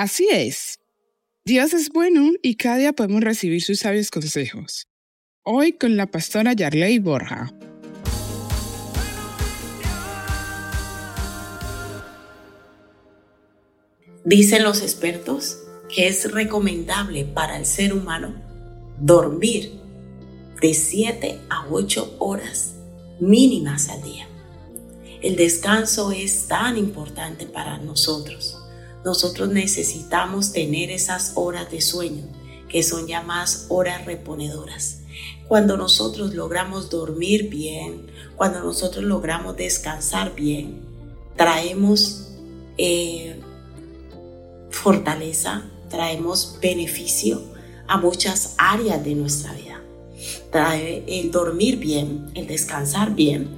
Así es. Dios es bueno y cada día podemos recibir sus sabios consejos. Hoy con la pastora Yarley Borja. Dicen los expertos que es recomendable para el ser humano dormir de 7 a 8 horas mínimas al día. El descanso es tan importante para nosotros nosotros necesitamos tener esas horas de sueño, que son llamadas horas reponedoras. Cuando nosotros logramos dormir bien, cuando nosotros logramos descansar bien, traemos eh, fortaleza, traemos beneficio a muchas áreas de nuestra vida. Trae el dormir bien, el descansar bien,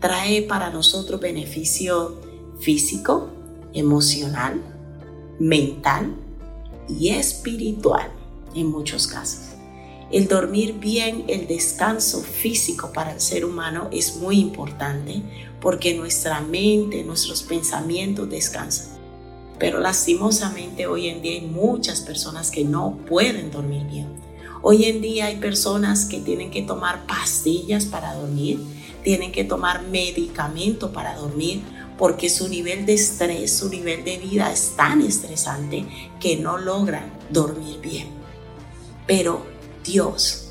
trae para nosotros beneficio físico, emocional, mental y espiritual en muchos casos. El dormir bien, el descanso físico para el ser humano es muy importante porque nuestra mente, nuestros pensamientos descansan. Pero lastimosamente hoy en día hay muchas personas que no pueden dormir bien. Hoy en día hay personas que tienen que tomar pastillas para dormir, tienen que tomar medicamento para dormir porque su nivel de estrés, su nivel de vida es tan estresante que no logran dormir bien. Pero Dios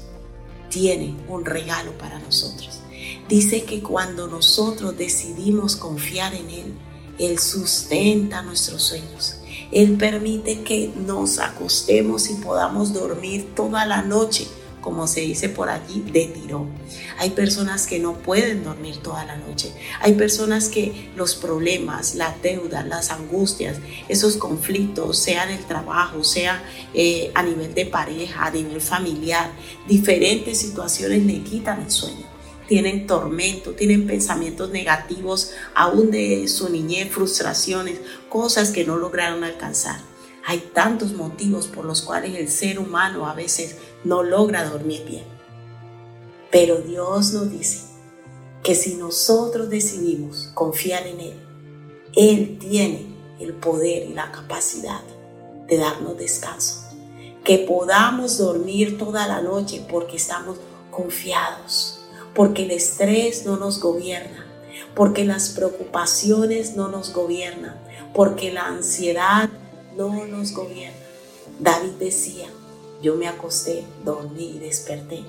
tiene un regalo para nosotros. Dice que cuando nosotros decidimos confiar en Él, Él sustenta nuestros sueños. Él permite que nos acostemos y podamos dormir toda la noche como se dice por allí, de tirón. Hay personas que no pueden dormir toda la noche. Hay personas que los problemas, la deuda, las angustias, esos conflictos, sea en el trabajo, sea eh, a nivel de pareja, a nivel familiar, diferentes situaciones le quitan el sueño tienen tormento, tienen pensamientos negativos, aún de su niñez, frustraciones, cosas que no lograron alcanzar. Hay tantos motivos por los cuales el ser humano a veces no logra dormir bien. Pero Dios nos dice que si nosotros decidimos confiar en Él, Él tiene el poder y la capacidad de darnos descanso. Que podamos dormir toda la noche porque estamos confiados, porque el estrés no nos gobierna, porque las preocupaciones no nos gobiernan, porque la ansiedad no nos gobierna. David decía, yo me acosté, dormí y desperté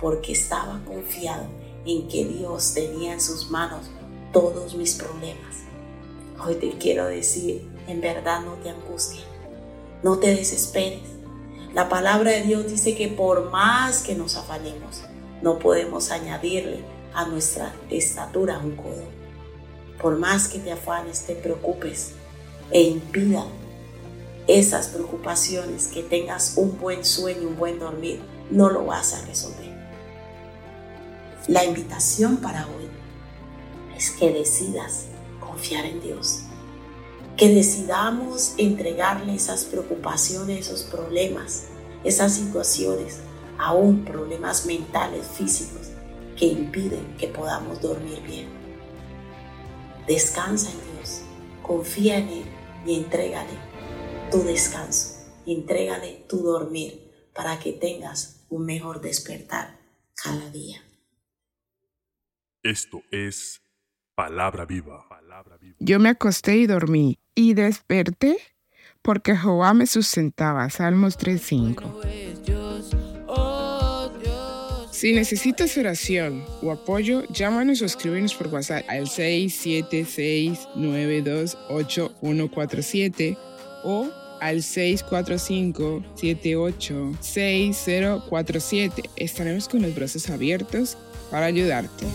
porque estaba confiado en que Dios tenía en sus manos todos mis problemas. Hoy te quiero decir, en verdad no te angusties, no te desesperes. La palabra de Dios dice que por más que nos afanemos, no podemos añadirle a nuestra estatura un codo. Por más que te afanes, te preocupes e impida esas preocupaciones, que tengas un buen sueño, un buen dormir, no lo vas a resolver. La invitación para hoy es que decidas confiar en Dios, que decidamos entregarle esas preocupaciones, esos problemas, esas situaciones, aún problemas mentales, físicos, que impiden que podamos dormir bien. Descansa en Dios, confía en Él y entrégale tu descanso, entrégale tu dormir para que tengas un mejor despertar cada día. Esto es palabra viva. Yo me acosté y dormí y desperté porque Jehová me sustentaba. Salmos 3.5. Si necesitas oración o apoyo, llámanos o escríbenos por WhatsApp al 676928147 o al 645-786047. Estaremos con los brazos abiertos para ayudarte.